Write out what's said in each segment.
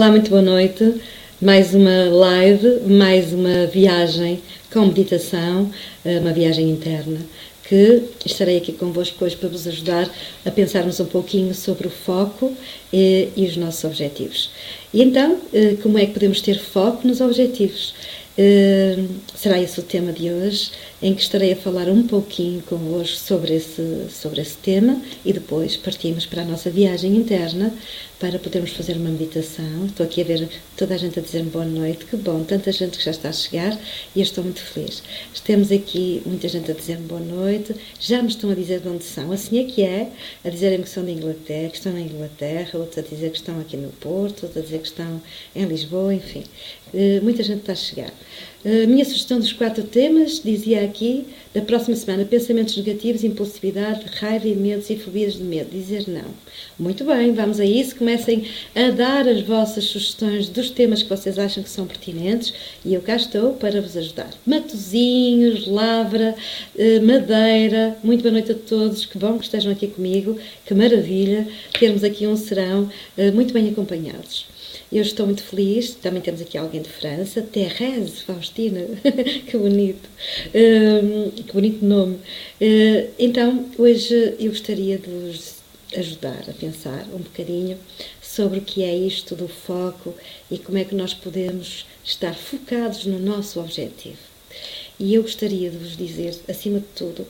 Olá, muito boa noite. Mais uma live, mais uma viagem com meditação, eh, uma viagem interna, que estarei aqui convosco hoje para vos ajudar a pensarmos um pouquinho sobre o foco e, eh, e os nossos objetivos. E então, eh, como é que podemos ter foco nos objetivos? Será esse o tema de hoje, em que estarei a falar um pouquinho convosco sobre esse, sobre esse tema e depois partimos para a nossa viagem interna para podermos fazer uma meditação. Estou aqui a ver toda a gente a dizer boa noite, que bom, tanta gente que já está a chegar e eu estou muito feliz. Temos aqui muita gente a dizer boa noite, já me estão a dizer de onde são, assim é que é, a dizerem que são de Inglaterra, que estão na Inglaterra, outros a dizer que estão aqui no Porto, outros a dizer que estão em Lisboa, enfim, eh, muita gente está a chegar. A minha sugestão dos quatro temas dizia aqui, da próxima semana, pensamentos negativos, impulsividade, raiva e medos e fobias de medo. Dizer não. Muito bem, vamos a isso. Comecem a dar as vossas sugestões dos temas que vocês acham que são pertinentes e eu cá estou para vos ajudar. Matozinhos, lavra, eh, madeira. Muito boa noite a todos. Que bom que estejam aqui comigo. Que maravilha termos aqui um serão eh, muito bem acompanhados. Eu estou muito feliz, também temos aqui alguém de França, Thérèse Faustina, que bonito, um, que bonito nome. Uh, então, hoje eu gostaria de vos ajudar a pensar um bocadinho sobre o que é isto do foco e como é que nós podemos estar focados no nosso objetivo. E eu gostaria de vos dizer, acima de tudo,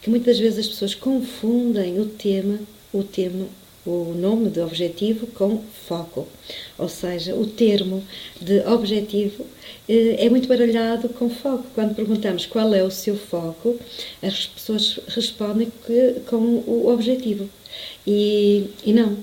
que muitas vezes as pessoas confundem o tema, o tema o nome de objetivo com foco, ou seja, o termo de objetivo eh, é muito baralhado com foco. Quando perguntamos qual é o seu foco, as pessoas respondem que, com o objetivo. E, e não,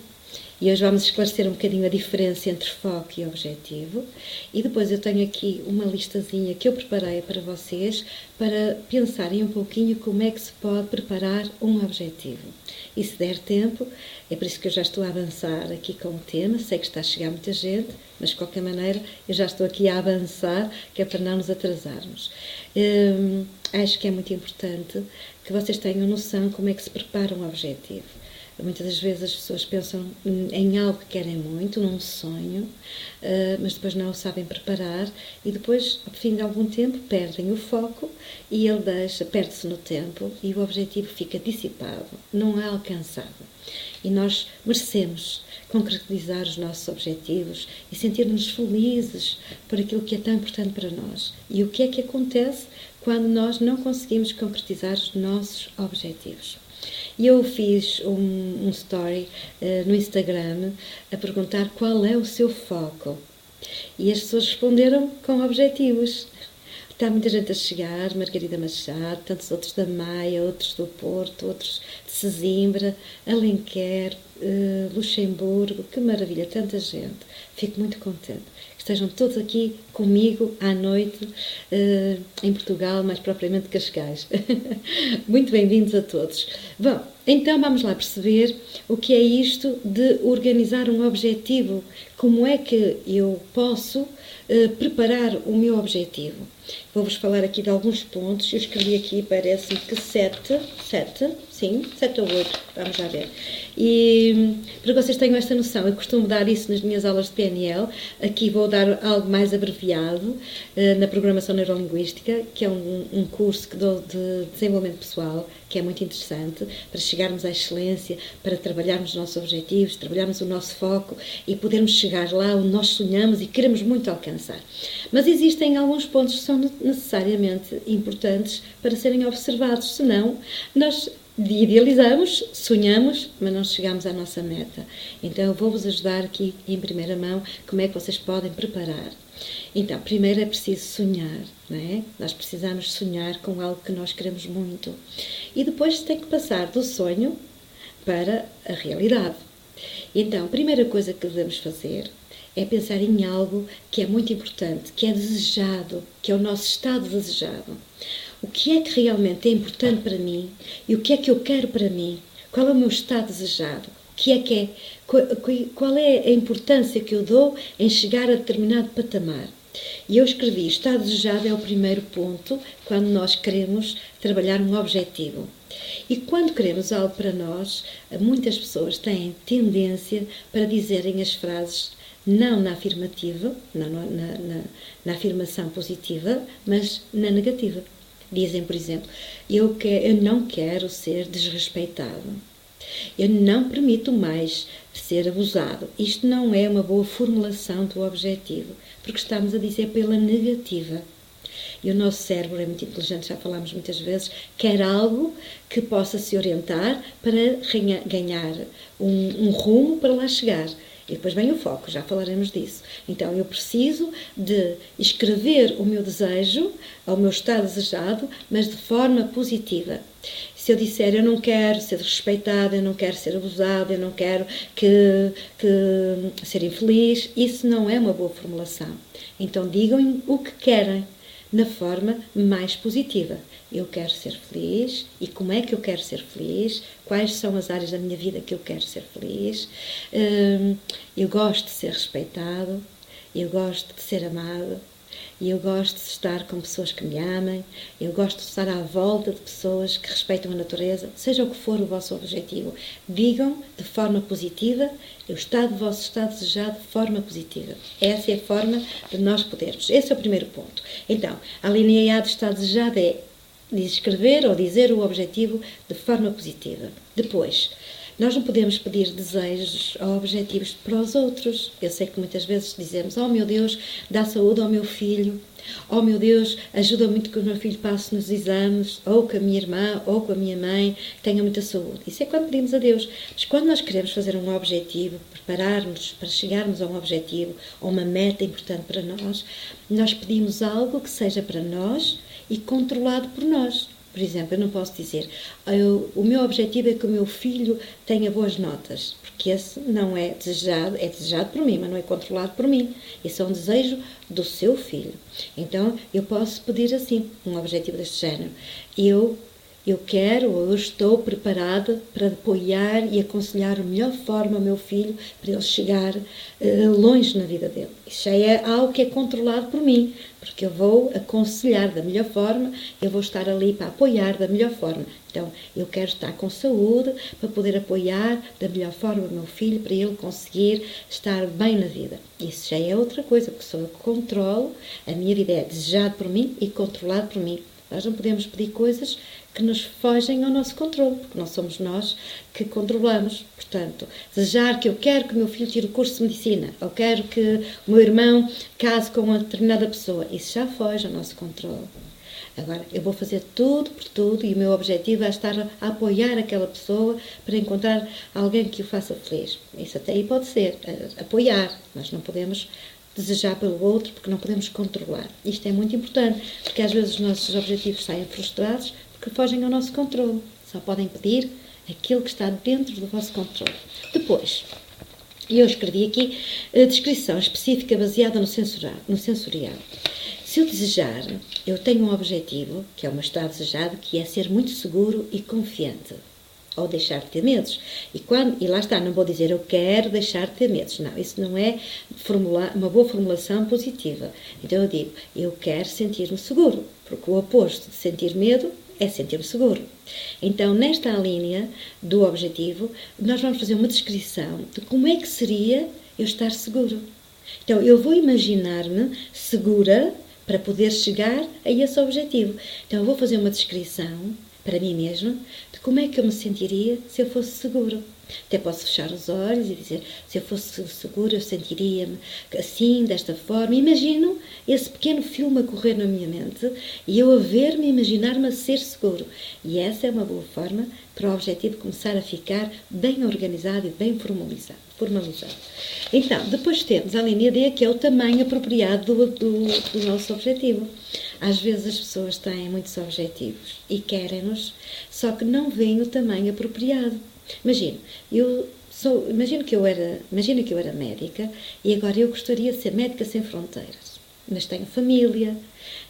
e hoje vamos esclarecer um bocadinho a diferença entre foco e objetivo. E depois eu tenho aqui uma listazinha que eu preparei para vocês para pensarem um pouquinho como é que se pode preparar um objetivo. E se der tempo, é por isso que eu já estou a avançar aqui com o tema. Sei que está a chegar muita gente, mas de qualquer maneira eu já estou aqui a avançar, que é para não nos atrasarmos. Hum, acho que é muito importante que vocês tenham noção como é que se prepara um objetivo. Muitas das vezes as pessoas pensam em algo que querem muito, num sonho, eh, mas depois não o sabem preparar e depois, ao fim de algum tempo, perdem o foco e ele deixa, perde-se no tempo e o objetivo fica dissipado, não é alcançado. E nós merecemos concretizar os nossos objetivos e sentir-nos felizes por aquilo que é tão importante para nós. E o que é que acontece quando nós não conseguimos concretizar os nossos objetivos? E eu fiz um, um story uh, no Instagram a perguntar qual é o seu foco. E as pessoas responderam com objetivos. Está muita gente a chegar, Margarida Machado, tantos outros da Maia, outros do Porto, outros de Sesimbra, Alenquer, uh, Luxemburgo, que maravilha, tanta gente. Fico muito contente estejam todos aqui comigo à noite uh, em Portugal, mais propriamente Cascais. Muito bem-vindos a todos. Bom, então vamos lá perceber o que é isto de organizar um objetivo. Como é que eu posso uh, preparar o meu objetivo? Vou-vos falar aqui de alguns pontos. Eu escrevi aqui, parece-me que sete, sete, sim, sete ou oito, vamos já ver. E para que vocês tenham esta noção, eu costumo dar isso nas minhas aulas de PNL. Aqui vou dar algo mais abreviado uh, na programação neurolinguística, que é um, um curso que dou de desenvolvimento pessoal, que é muito interessante para chegarmos à excelência, para trabalharmos os nossos objetivos, trabalharmos o nosso foco e podermos chegar lá onde nós sonhamos e queremos muito alcançar. Mas existem alguns pontos que são necessariamente importantes para serem observados, senão nós idealizamos, sonhamos, mas não chegamos à nossa meta. Então eu vou-vos ajudar aqui em primeira mão como é que vocês podem preparar. Então, primeiro é preciso sonhar, não é? Nós precisamos sonhar com algo que nós queremos muito. E depois tem que passar do sonho para a realidade. Então, a primeira coisa que devemos fazer é pensar em algo que é muito importante, que é desejado, que é o nosso estado desejado. O que é que realmente é importante para mim e o que é que eu quero para mim? Qual é o meu estado desejado? que é que é? Qual é a importância que eu dou em chegar a determinado patamar? E eu escrevi: estado desejado é o primeiro ponto quando nós queremos trabalhar um objetivo. E quando queremos algo para nós, muitas pessoas têm tendência para dizerem as frases não na afirmativa, não na, na, na afirmação positiva, mas na negativa. Dizem, por exemplo, eu, que, eu não quero ser desrespeitado. Eu não permito mais ser abusado. Isto não é uma boa formulação do objetivo, porque estamos a dizer pela negativa. E o nosso cérebro é muito inteligente, já falámos muitas vezes, quer algo que possa se orientar para ganhar um, um rumo para lá chegar. E depois vem o foco, já falaremos disso. Então eu preciso de escrever o meu desejo, ao meu estado desejado, mas de forma positiva. Se eu disser eu não quero ser respeitada, eu não quero ser abusada, eu não quero que, que ser infeliz, isso não é uma boa formulação. Então digam o que querem na forma mais positiva. Eu quero ser feliz e como é que eu quero ser feliz? Quais são as áreas da minha vida que eu quero ser feliz? Hum, eu gosto de ser respeitado, eu gosto de ser amado, e eu gosto de estar com pessoas que me amem, eu gosto de estar à volta de pessoas que respeitam a natureza, seja o que for o vosso objetivo. Digam de forma positiva, eu estado do vosso estado desejado de forma positiva. Essa é a forma de nós podermos. Esse é o primeiro ponto. Então, a linha A do estado desejado é escrever ou dizer o objetivo de forma positiva. Depois, nós não podemos pedir desejos ou objetivos para os outros. Eu sei que muitas vezes dizemos: Oh meu Deus, dá saúde ao meu filho. Oh meu Deus, ajuda muito que o meu filho passe nos exames, ou com a minha irmã, ou com a minha mãe, tenha muita saúde. Isso é quando pedimos a Deus. Mas quando nós queremos fazer um objetivo, preparar-nos para chegarmos a um objetivo, ou uma meta importante para nós, nós pedimos algo que seja para nós e controlado por nós. Por exemplo, eu não posso dizer eu, o meu objetivo é que o meu filho tenha boas notas, porque esse não é desejado, é desejado por mim, mas não é controlado por mim. Esse é um desejo do seu filho. Então, eu posso pedir assim, um objetivo deste género. Eu eu quero ou eu estou preparada para apoiar e aconselhar a melhor forma o meu filho para ele chegar uh, longe na vida dele. Isso já é algo que é controlado por mim, porque eu vou aconselhar da melhor forma, eu vou estar ali para apoiar da melhor forma. Então, eu quero estar com saúde para poder apoiar da melhor forma o meu filho, para ele conseguir estar bem na vida. Isso já é outra coisa, porque sou eu que controlo, a minha vida é desejada por mim e controlada por mim. Nós não podemos pedir coisas que nos fogem ao nosso controle, porque não somos nós que controlamos. Portanto, desejar que eu quero que o meu filho tire o curso de medicina, ou quero que o meu irmão case com uma determinada pessoa, isso já foge ao nosso controle. Agora, eu vou fazer tudo por tudo e o meu objetivo é estar a apoiar aquela pessoa para encontrar alguém que o faça feliz. Isso até aí pode ser, apoiar, mas não podemos desejar pelo outro porque não podemos controlar. Isto é muito importante, porque às vezes os nossos objetivos saem frustrados que fogem ao nosso controle. Só podem pedir aquilo que está dentro do vosso controle. Depois, eu escrevi aqui a descrição específica baseada no sensorial. No sensorial. Se eu desejar, eu tenho um objetivo, que é o meu estado desejado, que é ser muito seguro e confiante. Ou deixar de ter medos. E, quando, e lá está, não vou dizer eu quero deixar de ter medos. Não, isso não é formular, uma boa formulação positiva. Então eu digo, eu quero sentir-me seguro. Porque o oposto de sentir medo é sentir-me seguro. Então, nesta linha do objetivo, nós vamos fazer uma descrição de como é que seria eu estar seguro. Então, eu vou imaginar-me segura para poder chegar a esse objetivo. Então, eu vou fazer uma descrição para mim mesma de como é que eu me sentiria se eu fosse seguro. Até posso fechar os olhos e dizer: se eu fosse seguro, eu sentiria-me assim, desta forma. Imagino esse pequeno filme a correr na minha mente e eu a ver-me, imaginar-me a ser seguro. E essa é uma boa forma para o objetivo começar a ficar bem organizado e bem formalizado. formalizado. Então, depois temos a linha D, que é o tamanho apropriado do, do, do nosso objetivo. Às vezes as pessoas têm muitos objetivos e querem-nos, só que não veem o tamanho apropriado. Imagino, eu sou, imagino que eu era, imagina que eu era médica e agora eu gostaria de ser médica sem fronteiras. Mas tenho família,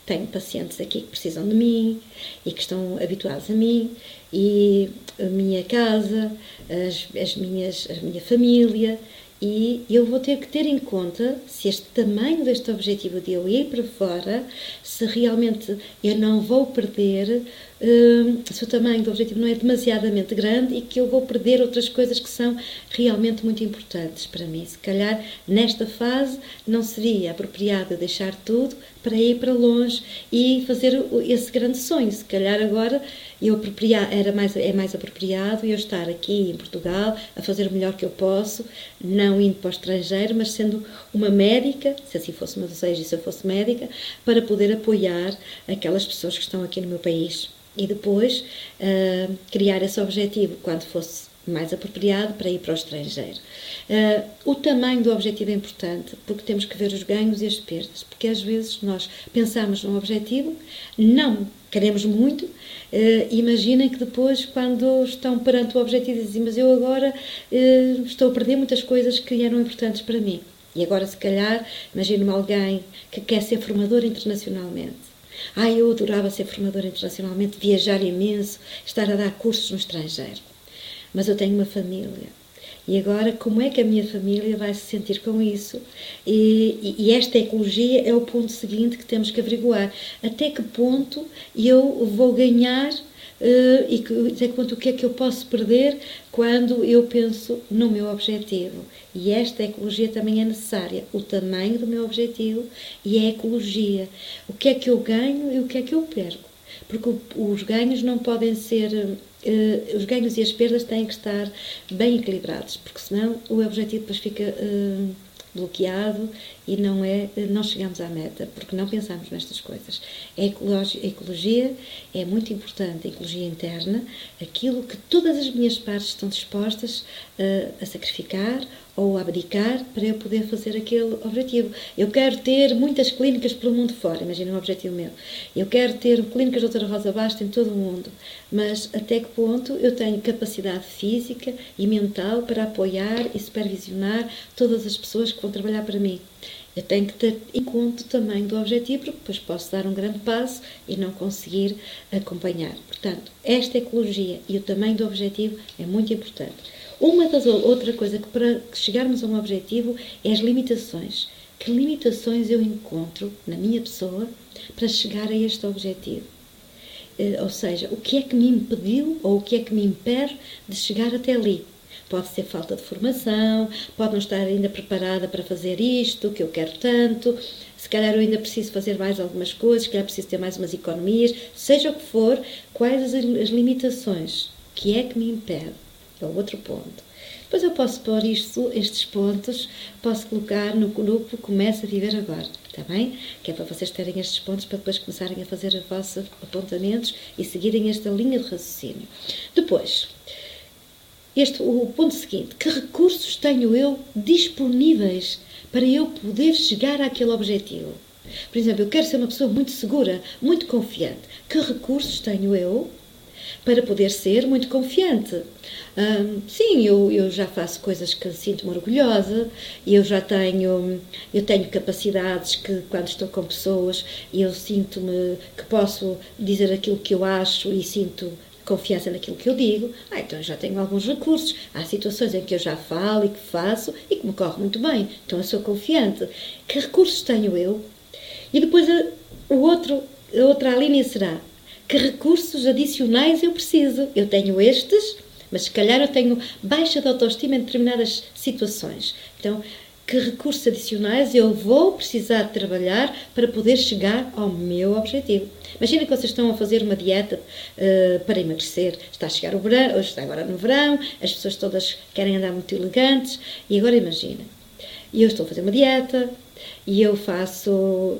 tenho pacientes aqui que precisam de mim e que estão habituados a mim e a minha casa, as, as minhas, a minha família E eu vou ter que ter em conta se este tamanho deste objetivo de eu ir para fora, se realmente eu não vou perder, uh, se o tamanho do objetivo não é demasiadamente grande e que eu vou perder outras coisas que são realmente muito importantes para mim. Se calhar nesta fase não seria apropriado deixar tudo para ir para longe e fazer esse grande sonho. Se calhar agora eu era mais, é mais apropriado eu estar aqui em Portugal a fazer o melhor que eu posso, não indo para o estrangeiro, mas sendo uma médica, se assim fosse meu desejo e se eu fosse médica, para poder apoiar aquelas pessoas que estão aqui no meu país. E depois uh, criar esse objetivo quando fosse mais apropriado para ir para o estrangeiro. Uh, o tamanho do objetivo é importante, porque temos que ver os ganhos e as perdas, porque às vezes nós pensamos num objetivo, não queremos muito, uh, imaginem que depois, quando estão perante o objetivo, dizem, mas eu agora uh, estou a perder muitas coisas que eram importantes para mim. E agora, se calhar, imagino-me alguém que quer ser formador internacionalmente. Ah, eu adorava ser formador internacionalmente, viajar imenso, estar a dar cursos no estrangeiro mas eu tenho uma família. E agora, como é que a minha família vai se sentir com isso? E, e, esta ecologia é o ponto seguinte que temos que averiguar. Até que ponto eu vou ganhar e que, até que ponto o que é que eu posso perder quando eu penso no meu objetivo? E esta ecologia também é necessária. O tamanho do meu objetivo e a ecologia. O que é que eu ganho e o que é que eu perco? Porque os ganhos não podem ser uh, os ganhos e as perdas têm que estar bem equilibrados, porque senão o objetivo depois fica uh, bloqueado e não é não chegamos à meta porque não pensamos nestas coisas. A ecologia, a ecologia é muito importante, a ecologia interna, aquilo que todas as minhas partes estão dispostas uh, a sacrificar ou abdicar para eu poder fazer aquele objetivo. Eu quero ter muitas clínicas pelo mundo fora, imagina um objetivo meu. Eu quero ter clínicas doutora Rosa Basta em todo o mundo, mas até que ponto eu tenho capacidade física e mental para apoiar e supervisionar todas as pessoas que vão trabalhar para mim? Eu tenho que ter em conta tamanho do objetivo, porque depois posso dar um grande passo e não conseguir acompanhar. Portanto, esta ecologia e o tamanho do objetivo é muito importante. Uma das outra coisa que para chegarmos a um objetivo é as limitações. Que limitações eu encontro na minha pessoa para chegar a este objetivo? Eh, ou seja, o que é que me impediu ou o que é que me impede de chegar até ali? Pode ser falta de formação, pode não estar ainda preparada para fazer isto que eu quero tanto, se calhar eu ainda preciso fazer mais algumas coisas, se calhar preciso ter mais umas economias, seja o que for, quais as limitações que é que me impede? É o outro ponto. Depois eu posso pôr isto, estes pontos, posso colocar no grupo Começa a Viver Agora, está bem? Que é para vocês terem estes pontos para depois começarem a fazer os vossos apontamentos e seguirem esta linha de raciocínio. Depois, este, o ponto seguinte, que recursos tenho eu disponíveis para eu poder chegar àquele objetivo? Por exemplo, eu quero ser uma pessoa muito segura, muito confiante. Que recursos tenho eu para poder ser muito confiante. sim, eu, eu já faço coisas que sinto-me orgulhosa, eu já tenho, eu tenho capacidades que quando estou com pessoas eu sinto-me que posso dizer aquilo que eu acho e sinto confiança naquilo que eu digo, ah, então já tenho alguns recursos. Há situações em que eu já falo e que faço e que me corre muito bem, então eu sou confiante. Que recursos tenho eu? E depois a, o outro, a outra linha será que recursos adicionais eu preciso? Eu tenho estes, mas se calhar eu tenho baixa de autoestima em determinadas situações. Então, que recursos adicionais eu vou precisar de trabalhar para poder chegar ao meu objetivo? Imagina que vocês estão a fazer uma dieta uh, para emagrecer. Está a chegar o verão, está agora no verão, as pessoas todas querem andar muito elegantes. E agora imagina, eu estou a fazer uma dieta e eu faço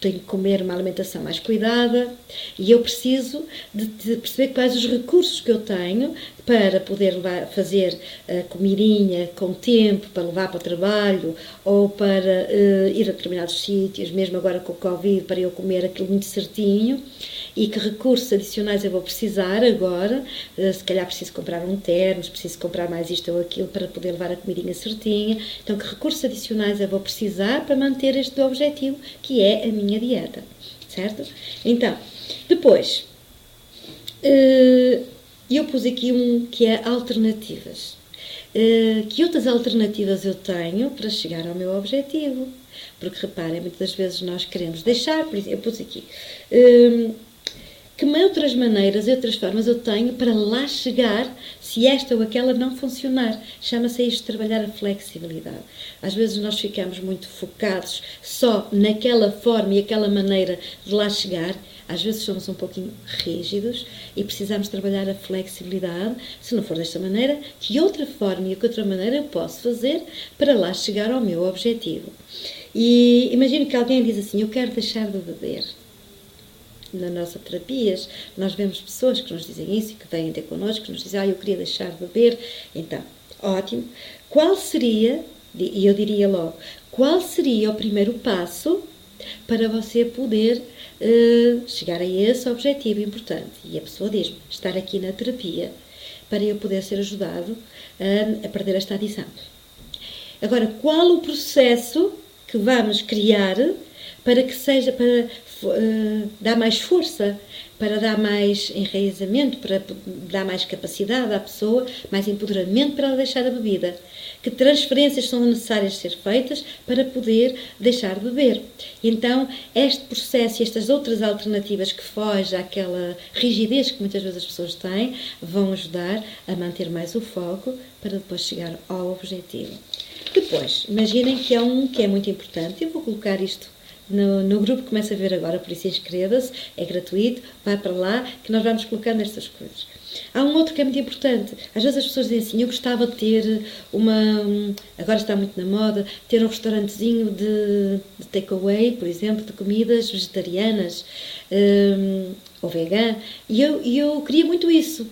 tenho que comer uma alimentação mais cuidada e eu preciso de, de, perceber quais os recursos que eu tenho para poder levar, fazer a comidinha com tempo para levar para o trabalho ou para uh, ir a determinados sítios, mesmo agora com o Covid, para eu comer aquilo muito certinho e que recursos adicionais eu vou precisar agora. Uh, se calhar preciso comprar um termo, preciso comprar mais isto ou aquilo para poder levar a comidinha certinha. Então, que recursos adicionais eu vou precisar para manter este objetivo que é a minha dieta, certo? Então, depois. Uh, eu pus aqui um que é alternativas. Uh, que outras alternativas eu tenho para chegar ao meu objetivo? Porque reparem, muitas das vezes nós queremos deixar, por exemplo, eu pus aqui. Que outras maneiras e outras formas eu tenho para lá chegar se esta ou aquela não funcionar. Chama-se isto trabalhar a flexibilidade. Às vezes nós ficamos muito focados só naquela forma e aquela maneira de lá chegar. Às vezes somos um pouquinho rígidos e precisamos trabalhar a flexibilidade. Se não for desta maneira, que outra forma e que outra maneira eu posso fazer para lá chegar ao meu objetivo. E imagino que alguém diz assim: Eu quero deixar de beber na nossa terapias, nós vemos pessoas que nos dizem isso e que vêm ter connosco, que nos dizem, ah, eu queria deixar de beber. Então, ótimo. Qual seria, e eu diria logo, qual seria o primeiro passo para você poder uh, chegar a esse objetivo importante? E a pessoa diz-me, estar aqui na terapia para eu poder ser ajudado a, a perder esta adição. Agora, qual o processo que vamos criar para que seja para uh, dar mais força, para dar mais enraizamento, para dar mais capacidade à pessoa, mais empoderamento para ela deixar a bebida. Que transferências são necessárias ser feitas para poder deixar de beber. Então, este processo e estas outras alternativas que fogem àquela rigidez que muitas vezes as pessoas têm, vão ajudar a manter mais o foco para depois chegar ao objetivo. Depois, imaginem que é um que é muito importante, eu vou colocar isto no, no grupo que começa a ver agora, por isso inscreva-se, é gratuito, vai para lá, que nós vamos colocando estas coisas. Há um outro que é muito importante. Às vezes as pessoas dizem assim: eu gostava de ter uma. Agora está muito na moda, ter um restaurantezinho de, de takeaway, por exemplo, de comidas vegetarianas um, ou vegan. E eu, eu queria muito isso.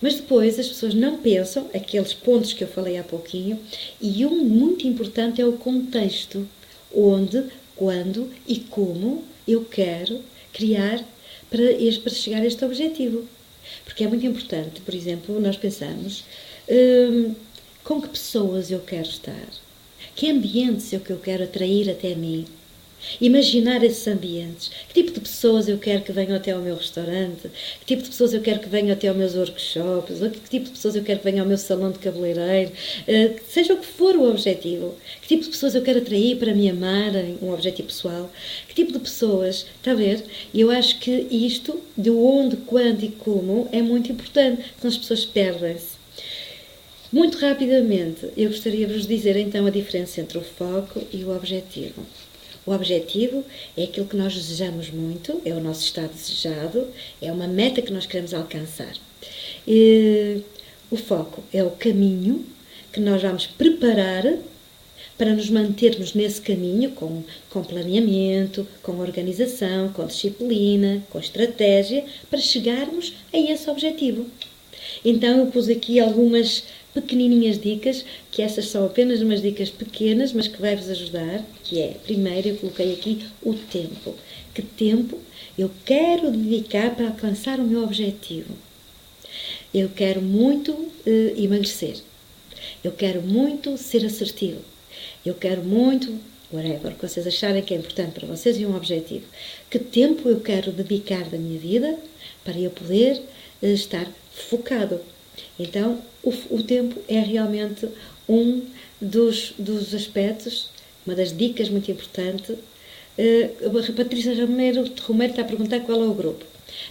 Mas depois as pessoas não pensam aqueles pontos que eu falei há pouquinho, e um muito importante é o contexto onde quando e como eu quero criar para, para chegar a este objetivo. Porque é muito importante, por exemplo, nós pensamos hum, com que pessoas eu quero estar, que ambientes é que eu quero atrair até mim, Imaginar esses ambientes. Que tipo de pessoas eu quero que venham até ao meu restaurante? Que tipo de pessoas eu quero que venham até aos meus workshops? Ou que tipo de pessoas eu quero que venham ao meu salão de cabeleireiro? Uh, seja o que for o objetivo. Que tipo de pessoas eu quero atrair para me amarem? Um objetivo pessoal. Que tipo de pessoas? Está a ver? Eu acho que isto, de onde, quando e como, é muito importante. Senão as pessoas perdem-se. Muito rapidamente, eu gostaria de vos dizer então a diferença entre o foco e o objetivo. O objetivo é aquilo que nós desejamos muito, é o nosso estado desejado, é uma meta que nós queremos alcançar. E o foco é o caminho que nós vamos preparar para nos mantermos nesse caminho com, com planeamento, com organização, com disciplina, com estratégia, para chegarmos a esse objetivo. Então eu pus aqui algumas pequenininhas dicas, que essas são apenas umas dicas pequenas, mas que vai-vos ajudar, que é, primeiro eu coloquei aqui o tempo. Que tempo eu quero dedicar para alcançar o meu objetivo? Eu quero muito uh, emagrecer. Eu quero muito ser assertivo. Eu quero muito, whatever, que vocês acharem que é importante para vocês e um objetivo. Que tempo eu quero dedicar da minha vida para eu poder uh, estar focado então, o, o tempo é realmente um dos, dos aspectos, uma das dicas muito importante. Uh, Patrícia Romero, Romero está a perguntar qual é o grupo.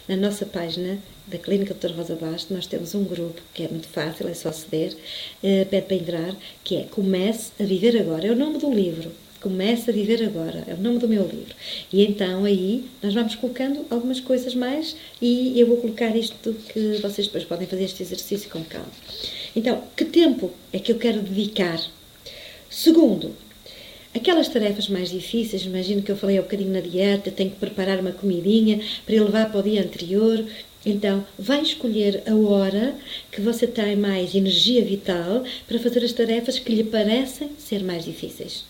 Na nossa página da Clínica Dr. Rosa Basto, nós temos um grupo que é muito fácil, é só aceder, uh, pede para entrar, que é Comece a Viver Agora. É o nome do livro. Começa a Viver Agora, é o nome do meu livro. E então aí nós vamos colocando algumas coisas mais e eu vou colocar isto que vocês depois podem fazer este exercício com calma. Então, que tempo é que eu quero dedicar? Segundo, aquelas tarefas mais difíceis, imagino que eu falei há um bocadinho na dieta, tenho que preparar uma comidinha para levar para o dia anterior. Então, vai escolher a hora que você tem mais energia vital para fazer as tarefas que lhe parecem ser mais difíceis.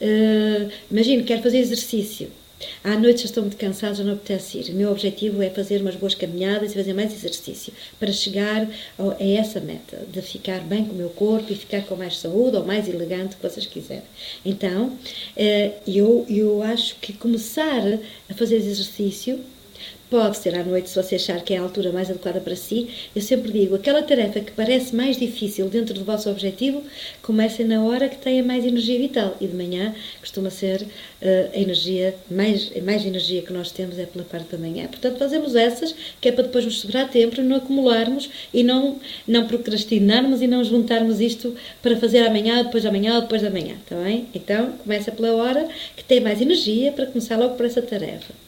Uh, imagino, quero fazer exercício. À noite já estou muito cansada, já não apetece ir. O meu objetivo é fazer umas boas caminhadas e fazer mais exercício para chegar a essa meta, de ficar bem com o meu corpo e ficar com mais saúde ou mais elegante, que vocês quiserem. Então, uh, eu, eu acho que começar a fazer exercício Pode ser à noite, se você achar que é a altura mais adequada para si. Eu sempre digo: aquela tarefa que parece mais difícil dentro do vosso objetivo, comecem na hora que tenha mais energia vital. E de manhã costuma ser uh, a energia, mais, mais energia que nós temos é pela parte da manhã. Portanto, fazemos essas, que é para depois nos sobrar tempo não acumularmos e não, não procrastinarmos e não juntarmos isto para fazer amanhã, depois de amanhã depois da manhã. Está bem? Então, começa pela hora que tem mais energia para começar logo por essa tarefa.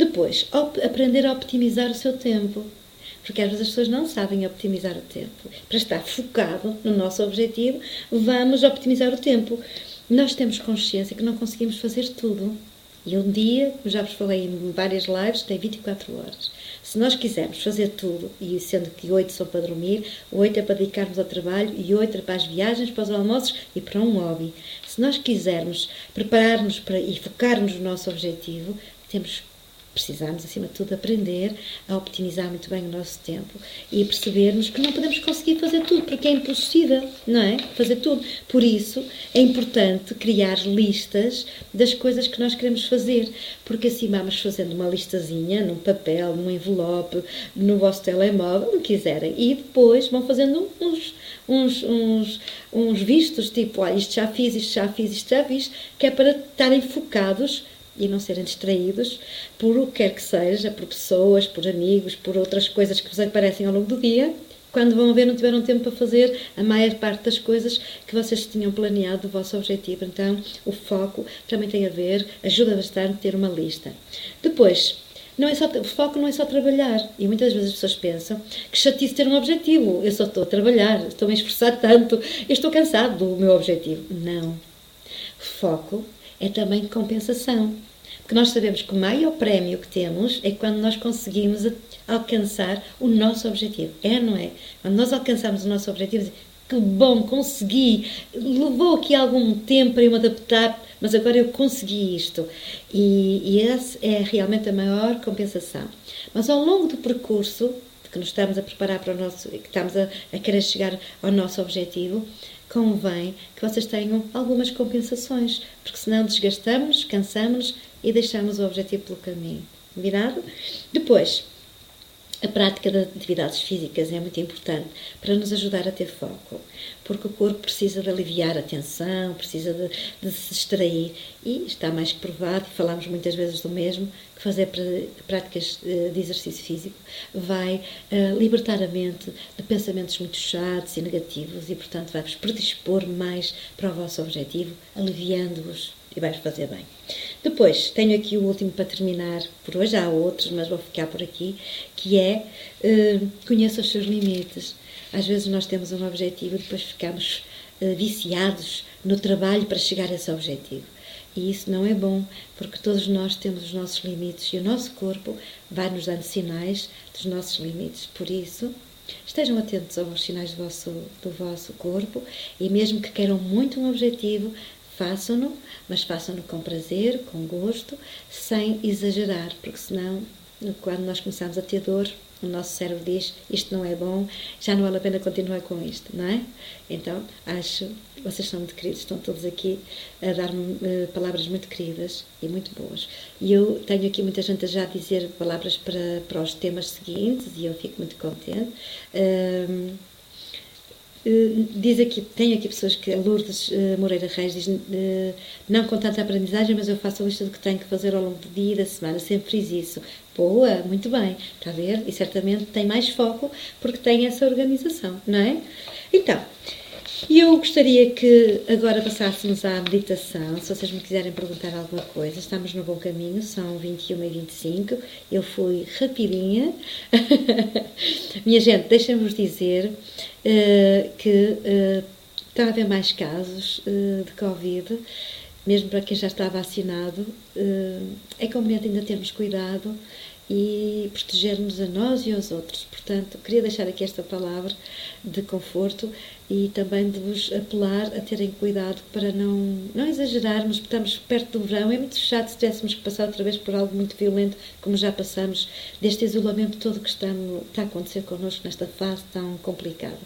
Depois, aprender a optimizar o seu tempo. Porque às vezes as pessoas não sabem optimizar o tempo. Para estar focado no nosso objetivo, vamos optimizar o tempo. Nós temos consciência que não conseguimos fazer tudo. E um dia, como já vos falei em várias lives, tem 24 horas. Se nós quisermos fazer tudo, e sendo que 8 são para dormir, 8 é para dedicarmos ao trabalho e 8 é para as viagens, para os almoços e para um hobby. Se nós quisermos preparar-nos para, e focarmos no nosso objetivo, temos precisamos, acima de tudo, aprender a optimizar muito bem o nosso tempo e percebermos que não podemos conseguir fazer tudo, porque é impossível, não é? Fazer tudo. Por isso, é importante criar listas das coisas que nós queremos fazer, porque assim vamos fazendo uma listazinha num papel, num envelope, no vosso telemóvel, o que quiserem, e depois vão fazendo uns, uns, uns, uns vistos, tipo, ah, isto já fiz, isto já fiz, isto já fiz, que é para estarem focados e não serem distraídos por o que quer que seja, por pessoas, por amigos, por outras coisas que vos aparecem ao longo do dia, quando vão ver não tiveram tempo para fazer a maior parte das coisas que vocês tinham planeado do vosso objetivo. Então, o foco também tem a ver, ajuda bastante ter uma lista. Depois, não é só, o foco não é só trabalhar. E muitas vezes as pessoas pensam que chatice ter um objetivo. Eu só estou a trabalhar, estou a esforçar tanto, eu estou cansado do meu objetivo. Não. Foco é também compensação. Porque nós sabemos que o maior prémio que temos é quando nós conseguimos alcançar o nosso objetivo. É, não é? Quando nós alcançamos o nosso objetivo, que bom, consegui, levou aqui algum tempo para eu me adaptar, mas agora eu consegui isto. E, e essa é realmente a maior compensação. Mas ao longo do percurso, que nos estamos a preparar para o nosso, que estamos a, a querer chegar ao nosso objetivo, convém que vocês tenham algumas compensações, porque senão desgastamos, cansamos e deixamos o objetivo pelo caminho. Combinado? Depois, a prática de atividades físicas é muito importante para nos ajudar a ter foco, porque o corpo precisa de aliviar a tensão, precisa de, de se extrair e está mais que provado, e falamos muitas vezes do mesmo, que fazer práticas eh, de exercício físico vai uh, libertar a mente de pensamentos muito chatos e negativos e, portanto, vai-vos predispor mais para o vosso objetivo, aliviando-vos e vais fazer bem. Depois, tenho aqui o último para terminar, por hoje há outros, mas vou ficar por aqui, que é uh, conheça os seus limites. Às vezes nós temos um objetivo e depois ficamos uh, viciados no trabalho para chegar a esse objetivo. E isso não é bom, porque todos nós temos os nossos limites e o nosso corpo vai nos dando sinais dos nossos limites. Por isso, estejam atentos aos sinais do vosso, do vosso corpo e mesmo que queiram muito um objetivo, façam-no, mas façam-no com prazer, com gosto, sem exagerar, porque senão, quando nós começamos a ter dor, o nosso cérebro diz isto não é bom, já não vale a pena continuar com isto, não é? Então, acho, vocês são muito queridos, estão todos aqui a dar-me uh, palavras muito queridas e muito boas. E eu tenho aqui muita gente a já dizer palavras para, para os temas seguintes e eu fico muito contente. Uh, diz aqui, tem aqui pessoas que, Lourdes uh, Moreira Reis diz, uh, não com tanta aprendizagem, mas eu faço a lista do que tenho que fazer ao longo do dia e da semana, sempre fiz isso. Boa, muito bem, está a ver? E certamente tem mais foco porque tem essa organização, não é? Então, eu gostaria que agora passássemos à meditação. Se vocês me quiserem perguntar alguma coisa, estamos no bom caminho, são 21 e 25. Eu fui rapidinha. Minha gente, deixem-vos dizer uh, que uh, está a haver mais casos uh, de Covid, mesmo para quem já está vacinado. é conveniente ainda termos cuidado e protegermos a nós e aos outros. Portanto, queria deixar aqui esta palavra de conforto e também de vos apelar a terem cuidado para não, não exagerarmos, porque estamos perto do verão. É muito chato se tivéssemos que passar outra vez por algo muito violento, como já passamos, deste isolamento todo que está, está a acontecer connosco nesta fase tão complicada.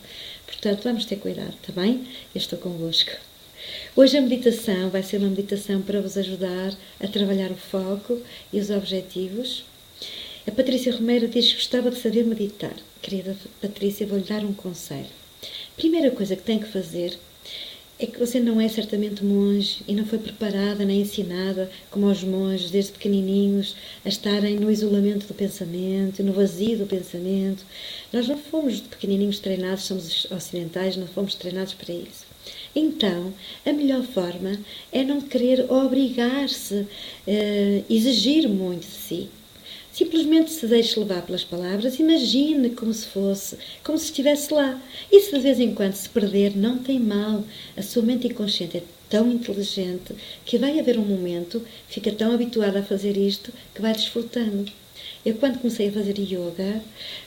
Portanto, vamos ter cuidado, está bem? Eu estou convosco. Hoje a meditação vai ser uma meditação para vos ajudar a trabalhar o foco e os objetivos A Patrícia Romero diz que gostava de saber meditar. Querida Patrícia, vou-lhe dar um conselho. Primeira coisa que tem que fazer é que você não é certamente monge e não foi preparada nem ensinada, como os monges, desde pequenininhos, a estarem no isolamento do pensamento, no vazio do pensamento. Nós não fomos de pequenininhos treinados, somos ocidentais, não fomos treinados para isso. Então, a melhor forma é não querer obrigar-se, eh, exigir muito de si. Simplesmente se deixe levar pelas palavras, imagine como se fosse, como se estivesse lá. E se de vez em quando se perder, não tem mal. A sua mente inconsciente é tão inteligente que vai haver um momento, fica tão habituada a fazer isto, que vai desfrutando. Eu, quando comecei a fazer yoga,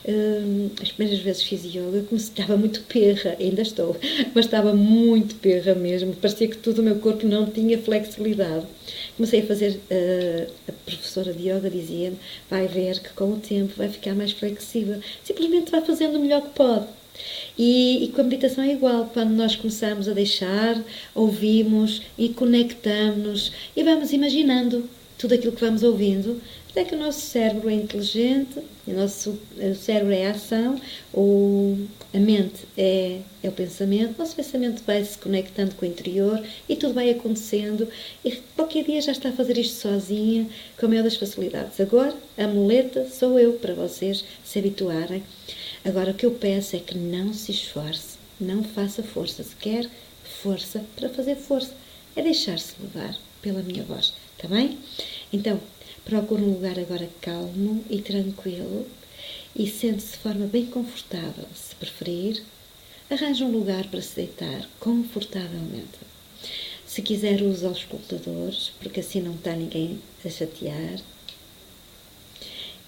hum, as primeiras vezes fiz yoga, estava muito perra, ainda estou, mas estava muito perra mesmo, parecia que todo o meu corpo não tinha flexibilidade. Comecei a fazer, uh, a professora de yoga dizia-me, vai ver que com o tempo vai ficar mais flexível, simplesmente vai fazendo o melhor que pode. E, e, com a meditação é igual, quando nós começamos a deixar, ouvimos e conectamos e vamos imaginando tudo aquilo que vamos ouvindo, até que o nosso cérebro é inteligente, o nosso o cérebro é a ação, ou a mente é, é o pensamento, o nosso pensamento vai se conectando com o interior e tudo vai acontecendo e qualquer dia já está a fazer isto sozinha, com a maior das facilidades. Agora, a muleta sou eu para vocês se habituarem. Agora, o que eu peço é que não se esforce, não faça força. Se quer força, para fazer força, é deixar-se levar pela minha voz, está bem? Então, Procure um lugar agora calmo e tranquilo e sente-se de forma bem confortável. Se preferir, arranje um lugar para se deitar confortavelmente. Se quiser, use os escutadores, porque assim não está ninguém a chatear.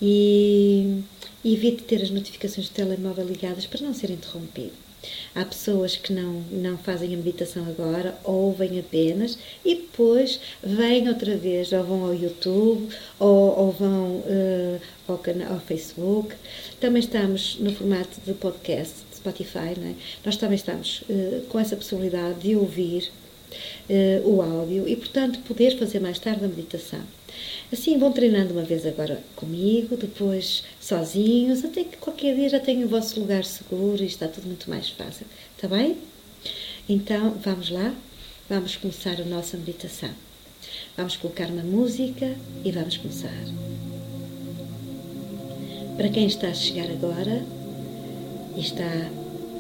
E evite ter as notificações do telemóvel ligadas para não ser interrompido. Há pessoas que não, não fazem a meditação agora, ouvem apenas e depois vêm outra vez, ou vão ao YouTube, ou, ou vão uh, ao, canal, ao Facebook. Também estamos no formato de podcast, de Spotify, é? nós também estamos uh, com essa possibilidade de ouvir uh, o áudio e, portanto, poder fazer mais tarde a meditação. Assim vão treinando uma vez agora comigo, depois sozinhos, até que qualquer dia já tenham o vosso lugar seguro e está tudo muito mais fácil. Está bem? Então vamos lá, vamos começar a nossa meditação. Vamos colocar uma música e vamos começar. Para quem está a chegar agora e está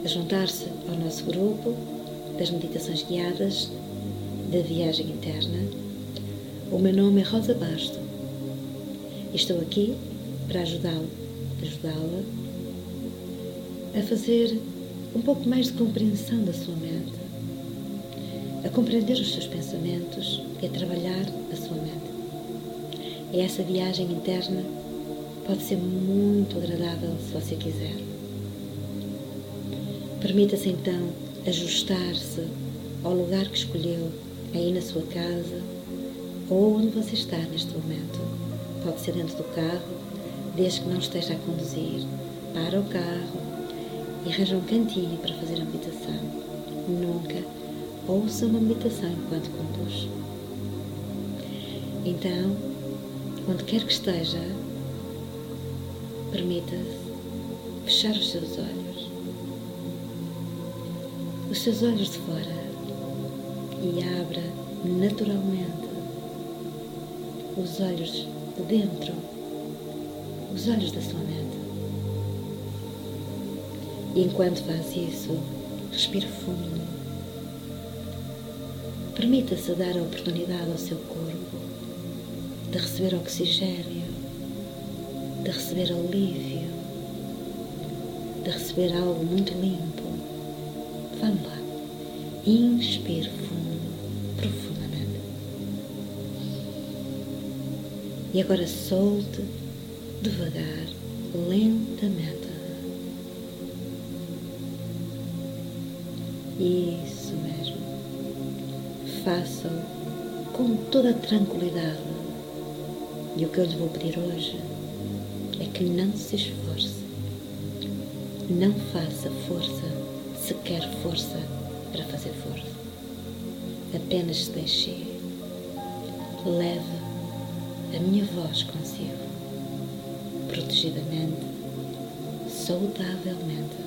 a juntar-se ao nosso grupo das meditações guiadas da viagem interna, o meu nome é Rosa Basto e estou aqui para ajudá-lo, ajudá-la a fazer um pouco mais de compreensão da sua mente, a compreender os seus pensamentos e a trabalhar a sua mente. E essa viagem interna pode ser muito agradável se você quiser. Permita-se então ajustar-se ao lugar que escolheu aí na sua casa ou onde você está neste momento. Pode ser dentro do carro, desde que não esteja a conduzir. Para o carro e arranja um cantinho para fazer a meditação. Nunca ouça uma meditação enquanto conduz. Então, onde quer que esteja, permita-se fechar os seus olhos. Os seus olhos de fora e abra naturalmente os olhos de dentro, os olhos da sua mente. E enquanto faz isso, respire fundo. Permita-se dar a oportunidade ao seu corpo de receber oxigênio, de receber alívio, de receber algo muito limpo. Vamos lá. Inspire E agora solte devagar, lentamente. Isso mesmo. Faça-o com toda a tranquilidade. E o que eu lhe vou pedir hoje é que não se esforce. Não faça força se quer força para fazer força. Apenas se deixe. Leve a minha voz consigo. Protegidamente, saudavelmente.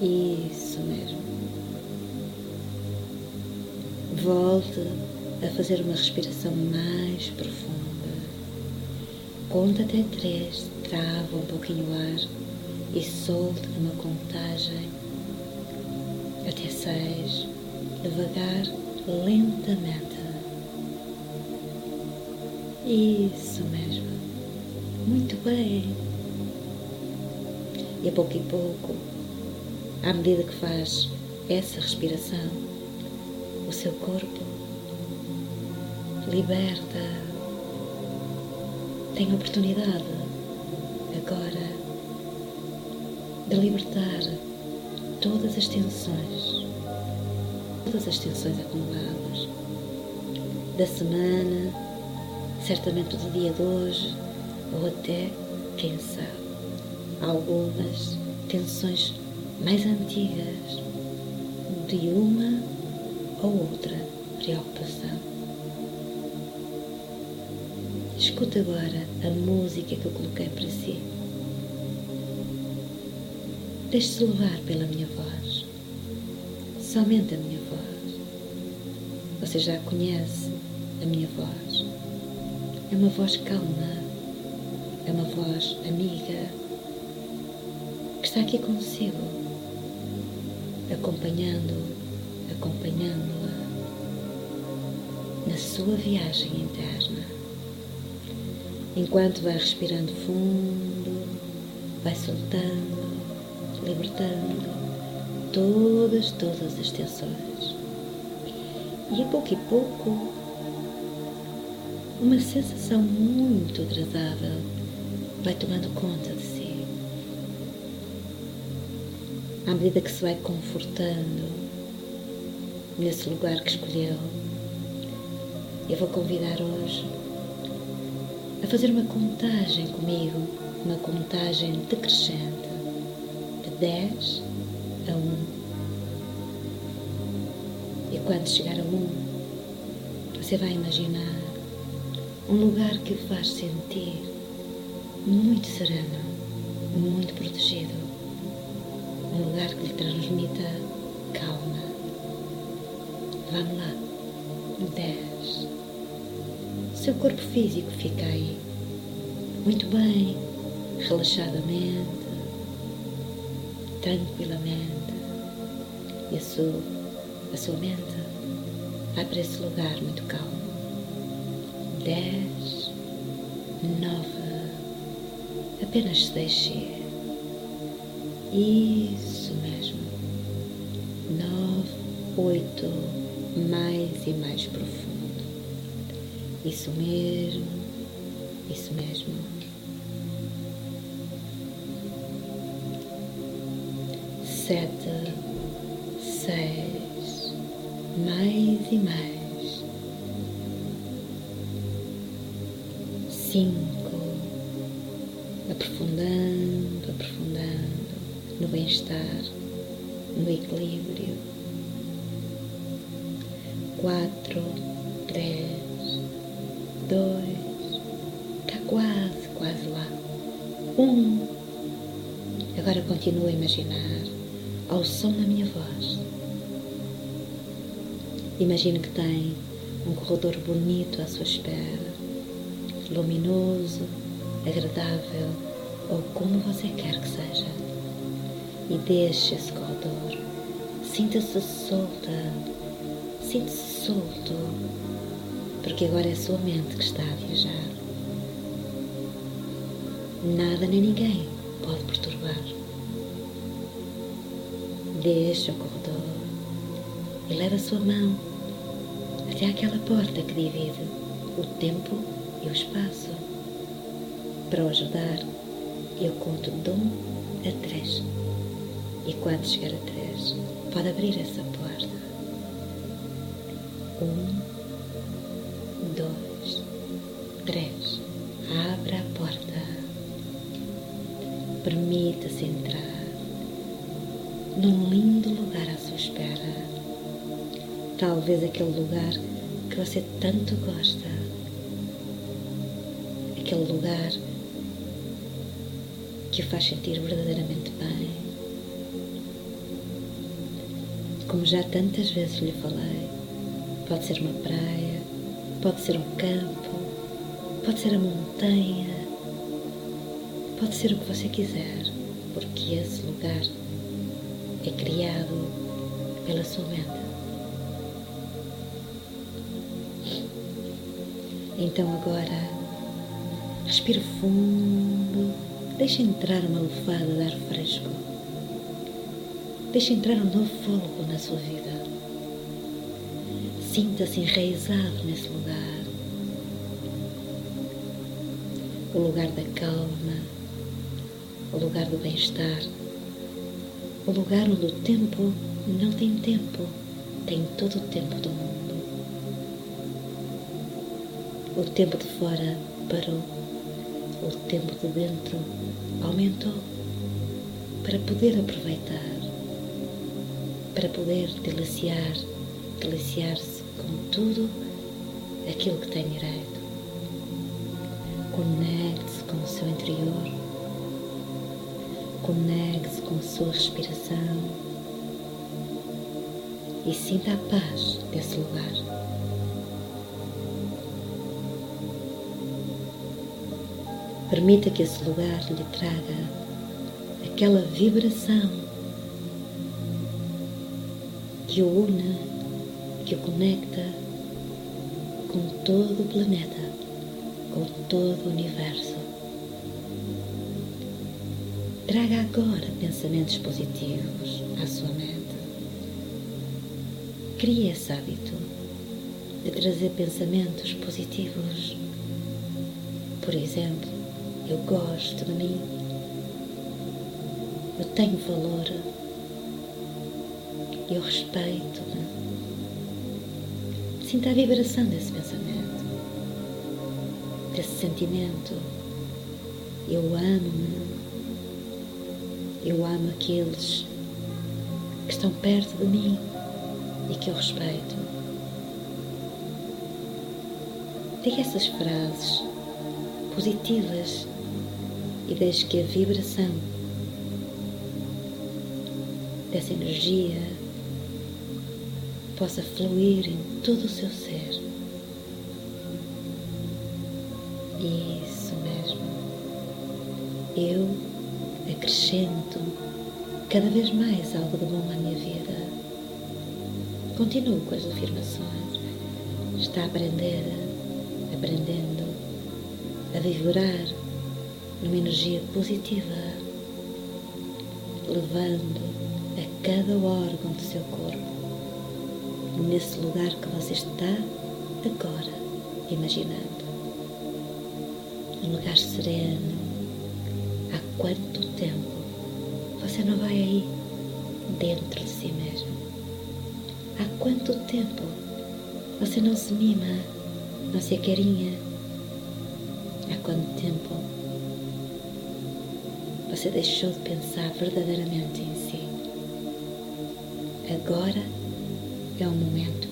Isso mesmo. Volte a fazer uma respiração mais profunda. Conta até três, trava um pouquinho o ar e solte numa contagem até seis, devagar, lentamente. Isso mesmo. Muito bem. E a pouco e pouco, à medida que faz essa respiração, o seu corpo liberta, tem oportunidade agora de libertar todas as tensões, todas as tensões acumuladas da semana, certamente do dia de hoje, ou até, quem sabe, algumas tensões mais antigas de uma ou outra preocupação. Escuta agora a música que eu coloquei para si. Deixe-se levar pela minha voz, somente a minha voz. Você já conhece a uma voz calma, é uma voz amiga, que está aqui consigo, acompanhando, acompanhando-a na sua viagem interna. Enquanto vai respirando fundo, vai soltando, libertando todas, todas as tensões. E a pouco e pouco, uma sensação muito agradável vai tomando conta de si. À medida que se vai confortando nesse lugar que escolheu, eu vou convidar hoje a fazer uma contagem comigo, uma contagem decrescente 10 a 1. E quando chegar a 1, você vai imaginar um lugar que o faz sentir muito sereno, muito protegido, um lugar que lhe transmita calma. Vamos lá. 10. Seu corpo físico fica aí, muito bem, relaxadamente, tranquilamente. E a sua, a sua mente vai para esse lugar muito calmo. dez apenas deixe ir. Isso mesmo. Nove, oito, mais e mais profundo. Isso mesmo, isso mesmo. sete, seis, mais e mais, lá, um. Agora continua a imaginar ao som da minha voz. Imagine que tem um corredor bonito à sua espera, luminoso, agradável ou como você quer que seja. E deixe esse corredor. Sinta-se solta, sinta-se solto, porque agora é a sua mente que está a viajar. Nada nem ninguém pode perturbar. Deixa o corredor e leva a sua mão até aquela porta que divide o tempo e o espaço. Para o ajudar, eu conto de um a três. E quando chegar a três, pode abrir essa porta. Um, Aquele lugar que você tanto gosta. Aquele lugar faz sentir verdadeiramente bem. Como já tantas vezes lhe falei, pode ser uma praia, pode ser um campo, pode ser a montanha, pode ser o que você quiser, porque esse lugar é criado pela sua mente. Então agora, respire fundo, deixe entrar uma lufada de ar fresco. Deixe entrar um novo fogo na sua vida. Sinta-se enraizado nesse lugar. O lugar da calma, o lugar do bem-estar, o lugar onde o tempo não tem tempo, tem todo o tempo do mundo. O tempo de fora parou, o tempo de dentro aumentou. Para poder aproveitar, para poder deliciar, deliciar-se com tudo aquilo que tem direito. Conecte-se com o seu interior, conecte-se com a sua respiração. E sinta a paz desse lugar. Permita que esse lugar lhe traga aquela vibração que o une, que o conecta com todo o planeta, com todo o universo. Traga agora pensamentos positivos à sua mente. Crie esse hábito de trazer pensamentos positivos. Por exemplo, eu gosto de mim. Eu tenho valor. Eu respeito-me. Sinta a vibração desse pensamento, desse sentimento. Eu amo-me. Eu amo aqueles que estão perto de mim e que eu respeito. Diga essas frases positivas e deixe que a vibração dessa energia possa fluir em todo o seu ser. Isso mesmo. Eu acrescento cada vez mais algo de bom à minha vida. Continuo com as afirmações. Está a aprender, aprendendo a vigorar numa energia positiva, levando a cada órgão do seu corpo nesse lugar que você está agora imaginando. Um lugar sereno. Há quanto tempo você não vai aí dentro de si mesmo? Há quanto tempo você não se mima, não se acarinha? Há quanto tempo você deixou de pensar verdadeiramente em si. Agora é o momento.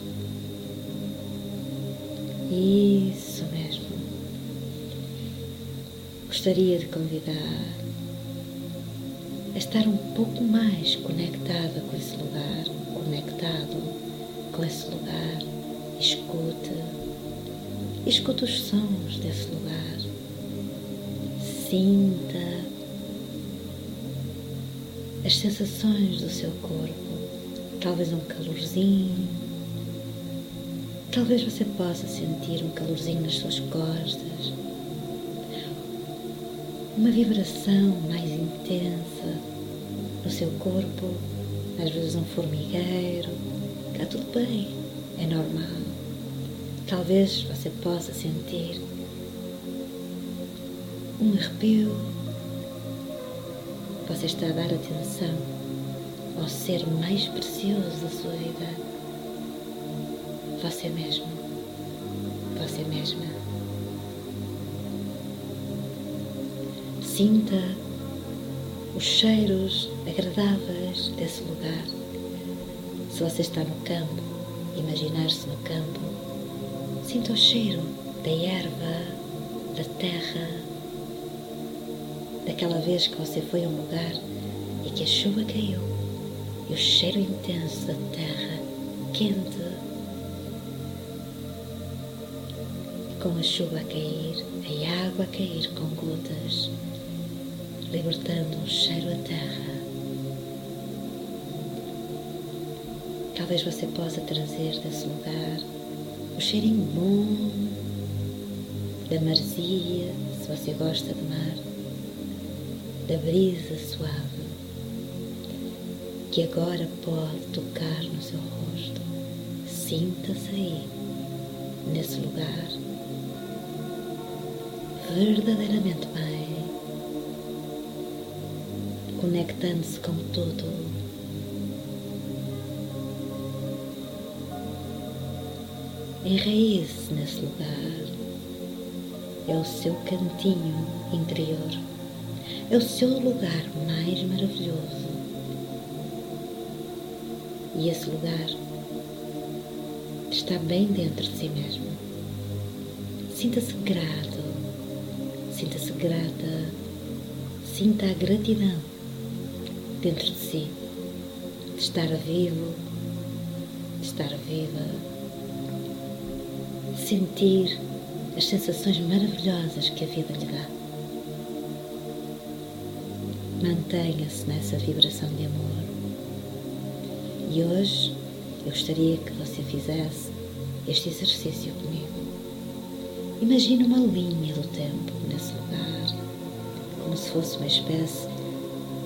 Isso mesmo. Gostaria de convidar a estar um pouco mais conectada com esse lugar, conectado com esse lugar. Escute, escute os sons desse lugar. Sinta as sensações do seu corpo, talvez um calorzinho, talvez você possa sentir um calorzinho nas suas costas, uma vibração mais intensa no seu corpo, às vezes um formigueiro, está tudo bem, é normal. Talvez você possa sentir um arrepio você está a dar atenção ao ser mais precioso da sua vida. Você mesmo. Você mesma. Sinta os cheiros agradáveis desse lugar. Se você está no campo, imaginar-se no campo, sinta o cheiro da erva, da terra, daquela vez que você foi a um lugar e que a chuva caiu e o cheiro intenso da terra quente. Com a chuva a cair, a água a cair com gotas, libertando um cheiro à terra. Talvez você possa trazer desse lugar o cheirinho bom da maresia, se você gosta de mar, da brisa suave, que agora pode tocar no seu rosto. Sinta-se aí, nesse lugar, verdadeiramente bem, conectando-se com tudo. Enraize-se nesse lugar. É o seu cantinho interior. É o seu lugar mais maravilhoso. E esse lugar está bem dentro de si mesmo. Sinta-se grato, sinta-se grata, sinta a gratidão dentro de si, de estar vivo, de estar viva, sentir as sensações maravilhosas que a vida lhe dá. Mantenha-se nessa vibração de amor. E hoje eu gostaria que você fizesse este exercício comigo. Imagine uma linha do tempo nesse lugar, como se fosse uma espécie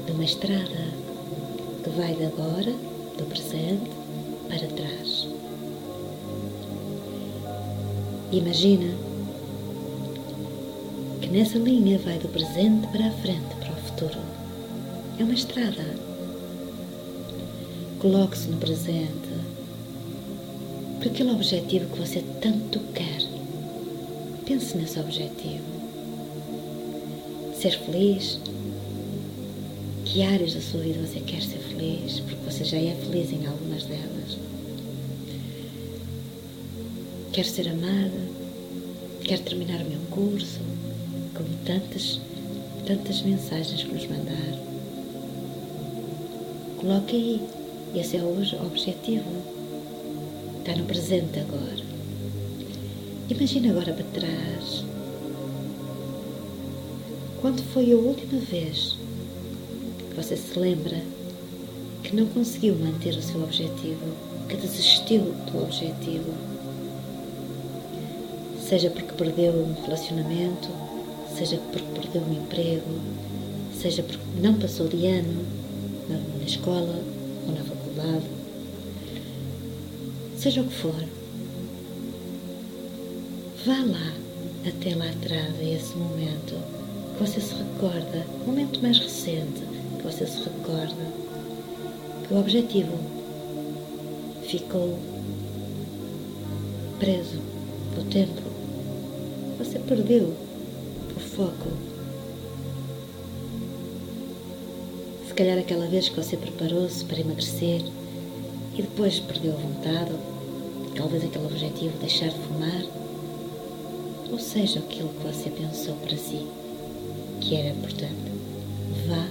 de uma estrada que vai de agora, do presente, para trás. Imagina que nessa linha vai do presente para a frente, para o futuro. É uma estrada. Coloque-se no presente para aquele objetivo que você tanto quer. Pense nesse objetivo. Ser feliz. Que áreas da sua vida você quer ser feliz? Porque você já é feliz em algumas delas. Quer ser amada? Quer terminar o meu curso? Como tantas, tantas mensagens que nos mandaram. Coloque aí. Esse é o objetivo. Está no presente agora. Imagina agora para trás. Quando foi a última vez que você se lembra que não conseguiu manter o seu objetivo, que desistiu do objetivo? Seja porque perdeu um relacionamento, seja porque perdeu um emprego, seja porque não passou de ano escola ou na faculdade, seja o que for, vá lá até lá atrás, a esse momento que você se recorda, momento mais recente que você se recorda, que o objetivo ficou preso no tempo. Você perdeu o foco. Calhar aquela vez que você preparou-se para emagrecer e depois perdeu a vontade, talvez aquele objetivo deixar de fumar, ou seja, aquilo que você pensou para si que era importante. Vá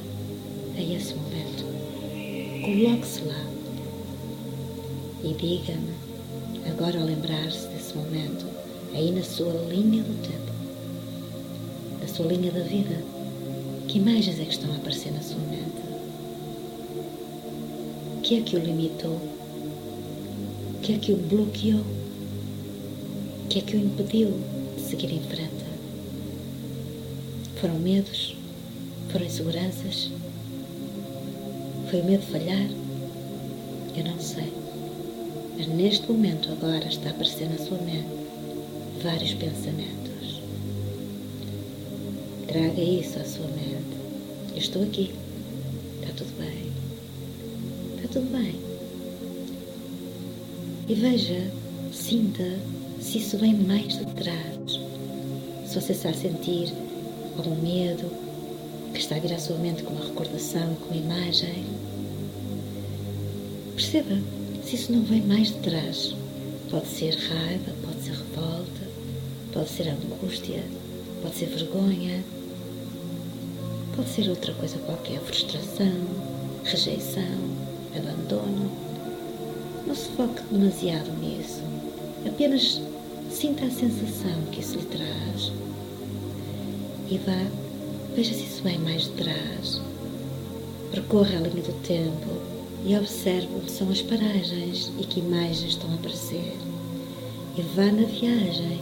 a esse momento. Coloque-se lá e diga-me, agora ao lembrar-se desse momento, aí na sua linha do tempo, na sua linha da vida, que imagens é que estão a aparecer na sua mente? Que é que o limitou? O que é que o bloqueou? O que é que o impediu de seguir em frente? Foram medos? Foram inseguranças? Foi o medo de falhar? Eu não sei. Mas neste momento, agora, está a aparecer na sua mente vários pensamentos. Traga isso à sua mente. Eu estou aqui. Tudo bem. E veja, sinta se isso vem mais de trás. Se você está a sentir algum medo que está a vir à sua mente com uma recordação, com uma imagem. Perceba se isso não vem mais de trás. Pode ser raiva, pode ser revolta, pode ser angústia, pode ser vergonha, Pode ser outra coisa qualquer, frustração, rejeição, abandono. Não se foque demasiado nisso. Apenas sinta a sensação que isso lhe traz. E vá, veja se isso vem mais de trás. Percorra a linha do tempo e observe onde são as paragens e que imagens estão a aparecer. E vá na viagem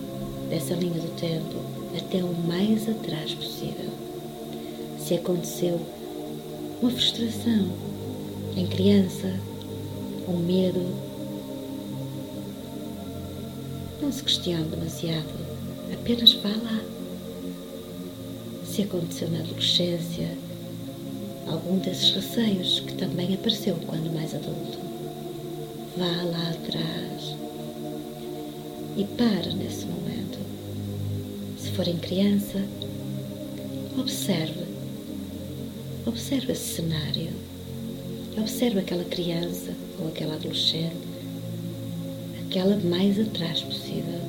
dessa linha do tempo até o mais atrás possível. Se aconteceu uma frustração em criança, um medo, não se questione demasiado, apenas vá lá. Se aconteceu na adolescência, algum desses receios que também apareceu quando mais adulto, vá lá atrás e para nesse momento. Se for em criança, observe. Observe esse cenário. Observe aquela criança ou aquela adolescente, aquela mais atrás possível,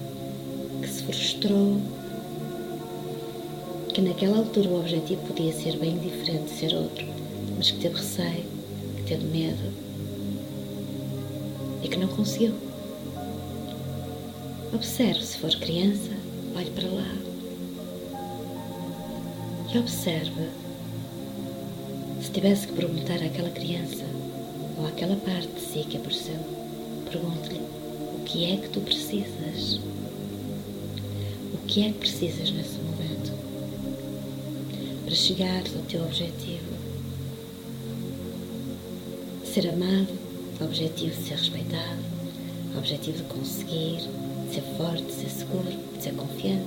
que se frustrou, que naquela altura o objetivo podia ser bem diferente de ser outro, mas que teve receio, que teve medo e que não conseguiu. Observe se for criança, olhe para lá. E observe se tivesse que perguntar àquela criança ou àquela parte de si que apareceu, pergunte-lhe o que é que tu precisas. O que é que precisas nesse momento para chegar ao teu objetivo? Ser amado, objetivo de ser respeitado, objetivo de conseguir, ser forte, ser seguro, ser confiante,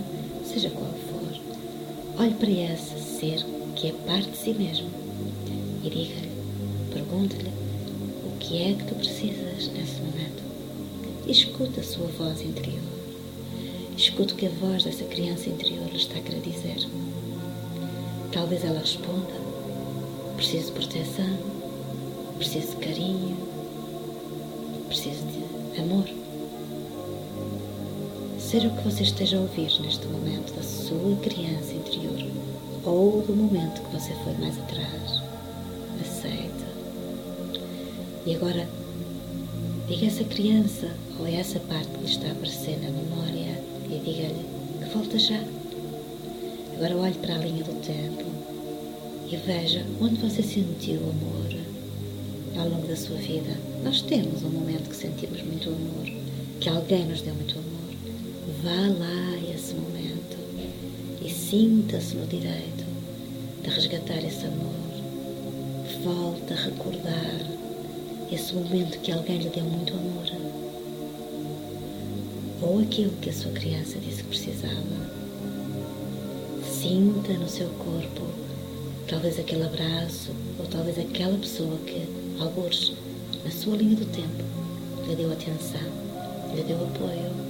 seja qual for. Olhe para esse ser que é parte de si mesmo e diga-lhe, pergunte-lhe o que é que tu precisas nesse momento. E escuta a sua voz interior. Escuta o que a voz dessa criança interior lhe está a querer dizer. Talvez ela responda: preciso de proteção, preciso de carinho, preciso de amor. Seja o que você esteja a ouvir neste momento da sua criança interior ou do momento que você foi mais atrás, E agora, diga essa criança ou a essa parte que lhe está a aparecer na memória e diga-lhe que volta já. Agora olhe para a linha do tempo e veja onde você sentiu amor ao longo da sua vida. Nós temos um momento que sentimos muito amor, que alguém nos deu muito amor. Vá lá a esse momento e sinta-se no direito de resgatar esse amor. Volta a recordar esse momento que alguém lhe deu muito amor. Ou aquilo que a sua criança disse que precisava. Sinta no seu corpo talvez aquele abraço ou talvez aquela pessoa que, alguns, na sua linha do tempo, lhe deu atenção, lhe deu apoio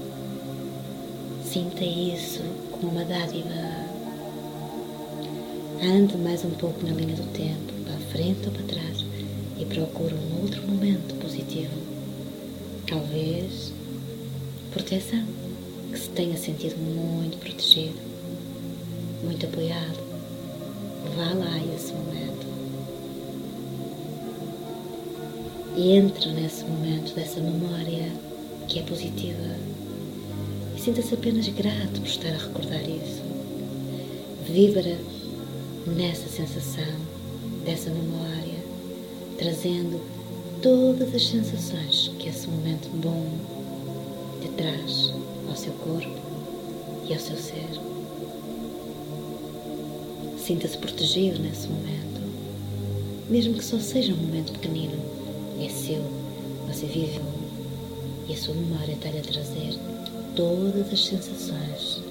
Sinta isso como uma dádiva. Ande mais um pouco na linha do tempo, para a frente ou para trás, e procure um outro momento positivo. Talvez proteção, que se tenha sentido muito protegido, muito apoiado. Vá lá esse momento. E entre nesse momento dessa memória que é positiva Sinta-se apenas grato por estar a recordar isso. Vibra nessa sensação, dessa memória, trazendo todas as sensações que esse momento bom te traz ao seu corpo e ao seu ser. Sinta-se protegido nesse momento, mesmo que só seja um momento pequenino, é seu, você viveu e a sua memória está-lhe a trazer todas as sensações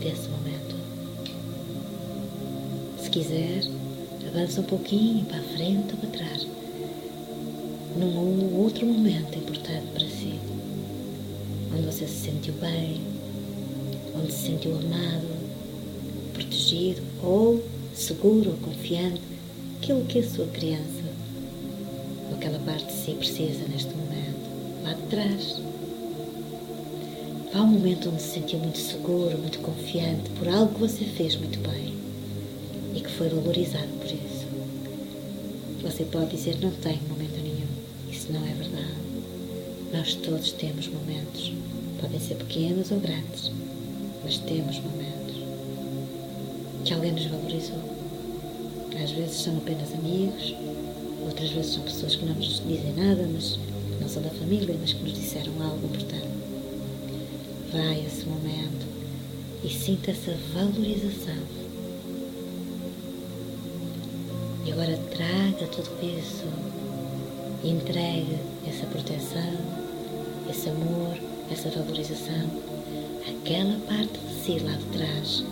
desse momento. Se quiser, avança um pouquinho para a frente ou para trás, num outro momento importante para si, onde você se sentiu bem, onde se sentiu amado, protegido ou seguro ou confiante, aquilo que a sua criança ou aquela parte de si precisa neste momento, lá de trás. Há um momento onde se sentiu muito seguro, muito confiante por algo que você fez muito bem e que foi valorizado por isso. Você pode dizer, não tenho momento nenhum. Isso não é verdade. Nós todos temos momentos. Podem ser pequenos ou grandes, mas temos momentos que alguém nos valorizou. Às vezes são apenas amigos, outras vezes são pessoas que não nos dizem nada, mas não são da família, mas que nos disseram algo importante. Vai esse momento e sinta essa valorização. Tudo isso entregue essa proteção, esse amor, essa valorização àquela parte de si lá de trás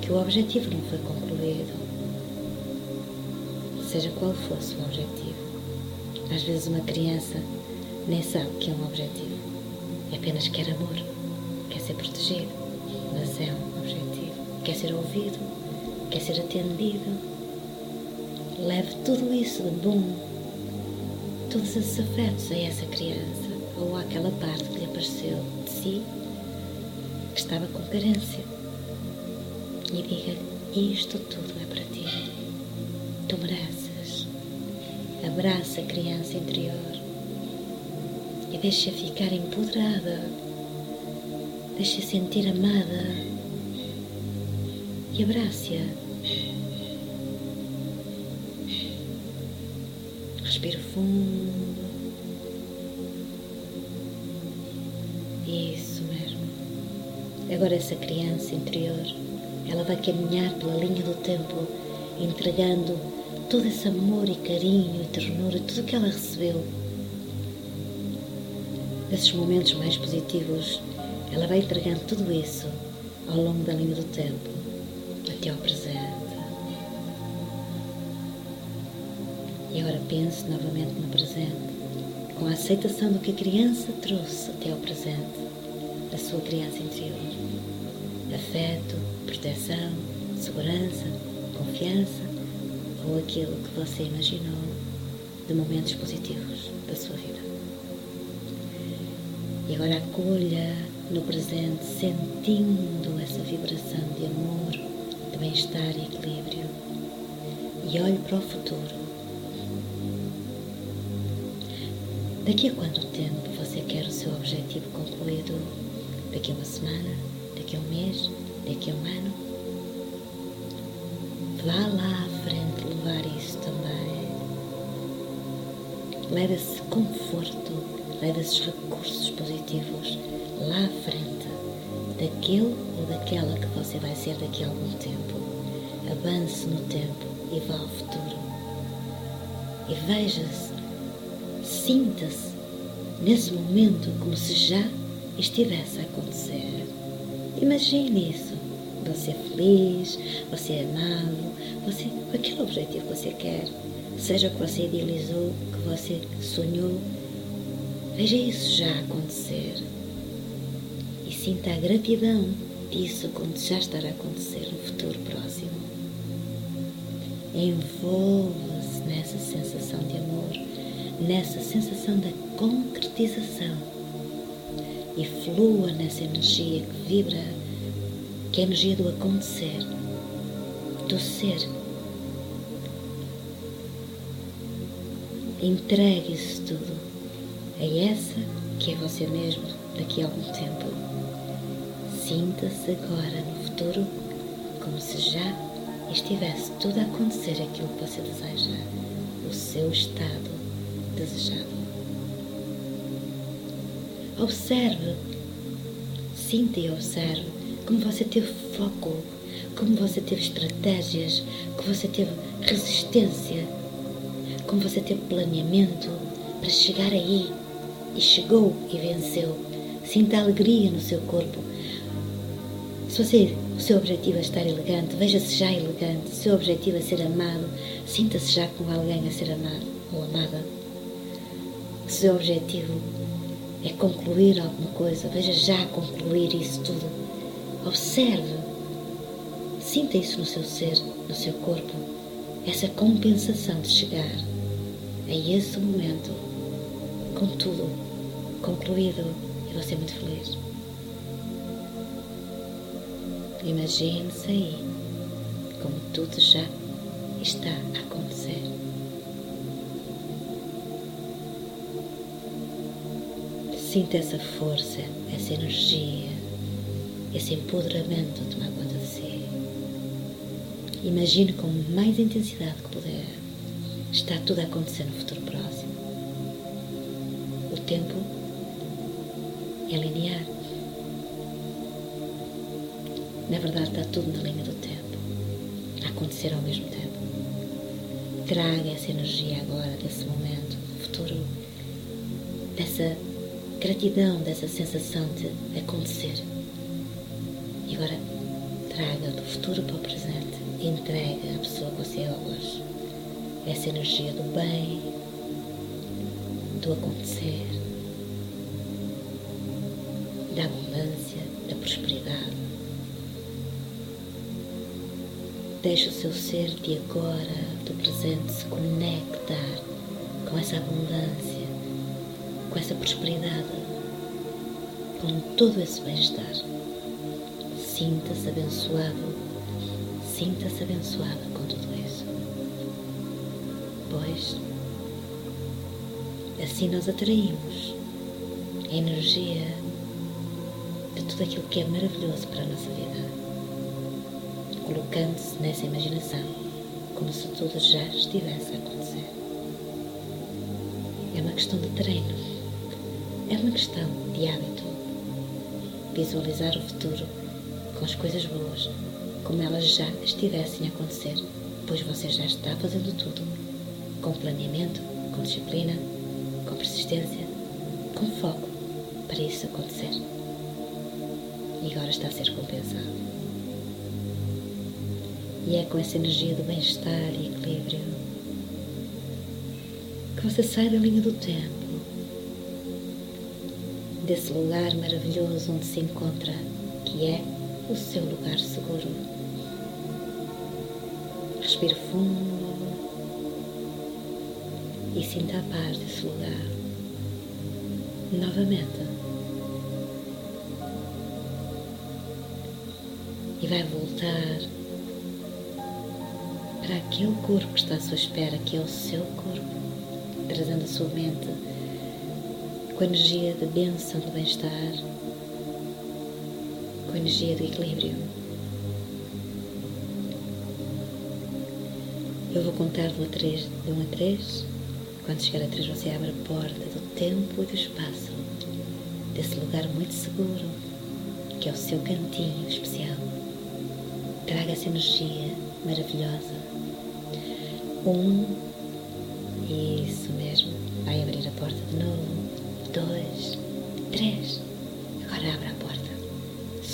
que o objetivo não foi concluído, seja qual fosse o objetivo. Às vezes uma criança nem sabe que é um objetivo, é apenas quer amor, quer ser protegido, mas é um objetivo, quer ser ouvido, quer ser atendido. Bom, todos esses afetos a essa criança ou àquela parte que lhe apareceu de si que estava com carência e diga-lhe: Isto tudo é para ti. Tu mereces. Abraça a criança interior e deixa ficar empoderada. Deixa sentir amada e abrace-a. Respira fundo. Isso mesmo. Agora essa criança interior ela vai caminhar pela linha do tempo, entregando todo esse amor e carinho e ternura, tudo o que ela recebeu. Esses momentos mais positivos, ela vai entregando tudo isso ao longo da linha do tempo, pense novamente no presente, com a aceitação do que a criança trouxe até ao presente, da sua criança interior. Afeto, proteção, segurança, confiança ou aquilo que você imaginou de momentos positivos da sua vida. E agora acolha no presente, sentindo essa vibração de amor, de bem-estar e equilíbrio. E olhe para o futuro. Daqui a quanto tempo você quer o seu objetivo concluído? Daqui a uma semana? Daqui a um mês? daqui a um ano, vá lá à frente levar isso também. Leve esse conforto, leve esses recursos positivos lá à frente daquele ou daquela que você vai ser daqui a algum tempo. Avance no tempo e vá ao futuro. E veja-se, sinta-se nesse momento como se já estivesse a acontecer. Imagine isso. Você é feliz, você é amado, você, aquele objetivo que você quer, seja o que você idealizou, que você sonhou, veja isso já acontecer. E sinta a gratidão disso quando já estará a acontecer no futuro próximo. Envolva-se nessa sensação nessa sensação da concretização e flua nessa energia que vibra, que é a energia do acontecer, do ser. Entregue isso tudo a essa que é você mesmo daqui a algum tempo. Sinta-se agora no futuro como se já estivesse tudo a acontecer aquilo que você deseja, o seu estado desejado. Observe, sinta e observe como você teve foco, como você teve estratégias, como você teve resistência, como você teve planeamento para chegar aí e chegou e venceu. Sinta alegria no seu corpo. Se você, o seu objetivo é estar elegante, veja-se já elegante. Se o seu objetivo é ser amado, sinta-se já com alguém a ser amado ou amada. Seu objetivo é concluir alguma coisa, veja já concluir isso tudo. Observe, sinta isso no seu ser, no seu corpo, essa compensação de chegar a esse momento com tudo concluído e você muito feliz. Imagine-se aí como tudo já está a acontecer. Sinta essa força, essa energia, esse empoderamento tomar conta de si. Imagine com mais intensidade que puder. Está tudo a acontecer no futuro próximo. O tempo é linear. Na verdade, está tudo na linha do tempo, a acontecer ao mesmo tempo. Traga essa energia agora, desse momento, do futuro, dessa gratidão, dessa sensação de acontecer. E agora, traga do futuro para o presente e entrega à pessoa que você é hoje. Essa energia do bem, do acontecer, da abundância, da prosperidade. Deixe o seu ser de agora, do presente, se conectar com essa abundância, com essa prosperidade, com todo esse bem-estar. Sinta-se abençoado, sinta-se abençoada com tudo isso. Pois, assim nós atraímos a energia de tudo aquilo que é maravilhoso para a nossa vida colocando-se nessa imaginação, como se tudo já estivesse a acontecer. É uma questão de treino, questão de hábito. Visualizar o futuro com as coisas boas, como elas já estivessem a acontecer, pois você já está fazendo tudo, com planeamento, com disciplina, com persistência, com foco para isso acontecer. E agora está a ser compensado. E é com essa energia do bem-estar e equilíbrio que você sai da linha do tempo, desse lugar maravilhoso onde se encontra, que é o seu lugar seguro. Respire fundo e sinta a paz desse lugar. Novamente. E vai voltar para aquele corpo que está à sua espera, que é o seu corpo, trazendo a sua mente com a energia da bênção, do bem-estar, com a energia do equilíbrio. Eu vou contar de 1 a 3, de 1 a 3. Quando chegar a 3, você abre a porta do tempo e do espaço, desse lugar muito seguro, que é o seu cantinho especial. Traga essa energia maravilhosa. Um,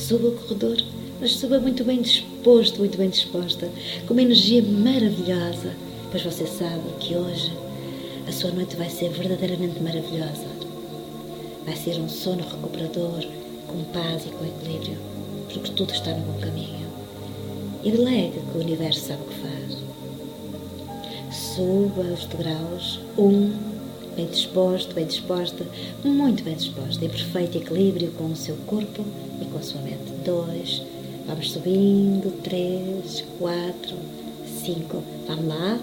Suba o corredor, mas suba muito bem disposto, muito bem disposta, com uma energia maravilhosa, pois você sabe que hoje a sua noite vai ser verdadeiramente maravilhosa. Vai ser um sono recuperador, com paz e com equilíbrio, porque tudo está no bom caminho e delegue que o universo sabe o que faz. Suba os degraus, um, bem disposto, bem disposta, muito bem disposta, em perfeito equilíbrio com o seu corpo e com a sua mente. Dois, vamos subindo, três, quatro, cinco, vamos lá,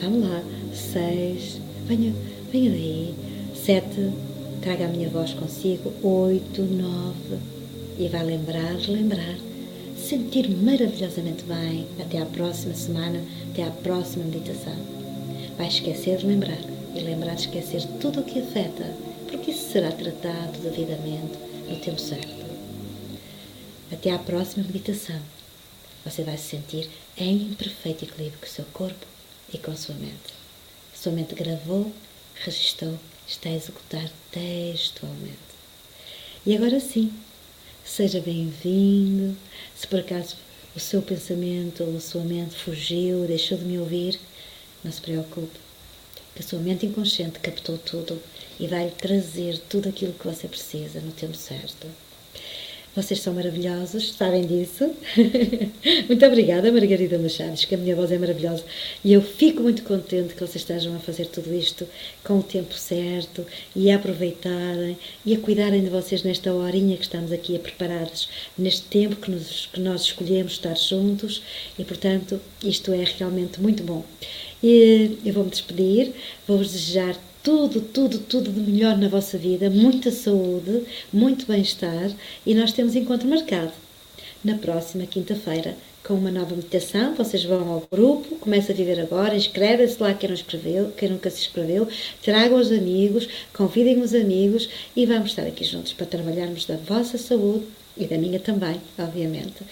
vamos lá, seis, venha, venha daí, sete, traga a minha voz consigo, oito, nove, e vai lembrar, lembrar. Sentir maravilhosamente bem. Até à próxima semana, até à próxima meditação. Vai esquecer lembrar. E lembrar esquecer tudo o que afeta, porque isso será tratado devidamente no tempo certo. Até à próxima meditação. Você vai se sentir em perfeito equilíbrio com o seu corpo e com a sua mente. A sua mente gravou, registrou, está a executar textualmente. E agora sim, Seja bem-vindo. Se por acaso o seu pensamento ou a sua mente fugiu, deixou de me ouvir, não se preocupe, a sua mente inconsciente captou tudo e vai trazer tudo aquilo que você precisa no tempo certo. Vocês são maravilhosos, sabem disso. muito obrigada, Margarida Machados, que a minha voz é maravilhosa. E eu fico muito contente que vocês estejam a fazer tudo isto com o tempo certo e a aproveitarem e a cuidarem de vocês nesta horinha que estamos aqui a preparadas, neste tempo que, nos, que nós escolhemos estar juntos e, portanto, isto é realmente muito bom. E eu vou-me despedir, vou-vos desejar tudo, tudo, tudo de melhor na vossa vida, muita saúde, muito bem-estar e nós temos encontro marcado na próxima quinta-feira com uma nova meditação. Vocês vão ao grupo, começa a viver agora, inscrevem-se lá quem não escreveu, quem nunca se inscreveu, tragam os amigos, convidem os amigos e vamos estar aqui juntos para trabalharmos da vossa saúde e da minha também, obviamente.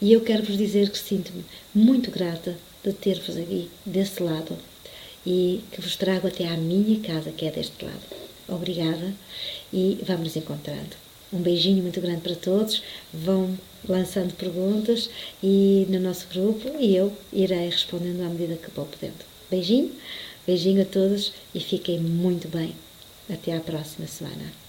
E eu quero vos dizer que sinto-me muito grata de ter-vos aqui desse lado e que vos trago até à minha casa, que é deste lado. Obrigada e vamos nos encontrando. Um beijinho muito grande para todos. Vão lançando perguntas e no nosso grupo e eu irei respondendo à medida que vou podendo. Beijinho, beijinho a todos e fiquem muito bem. Até à próxima semana.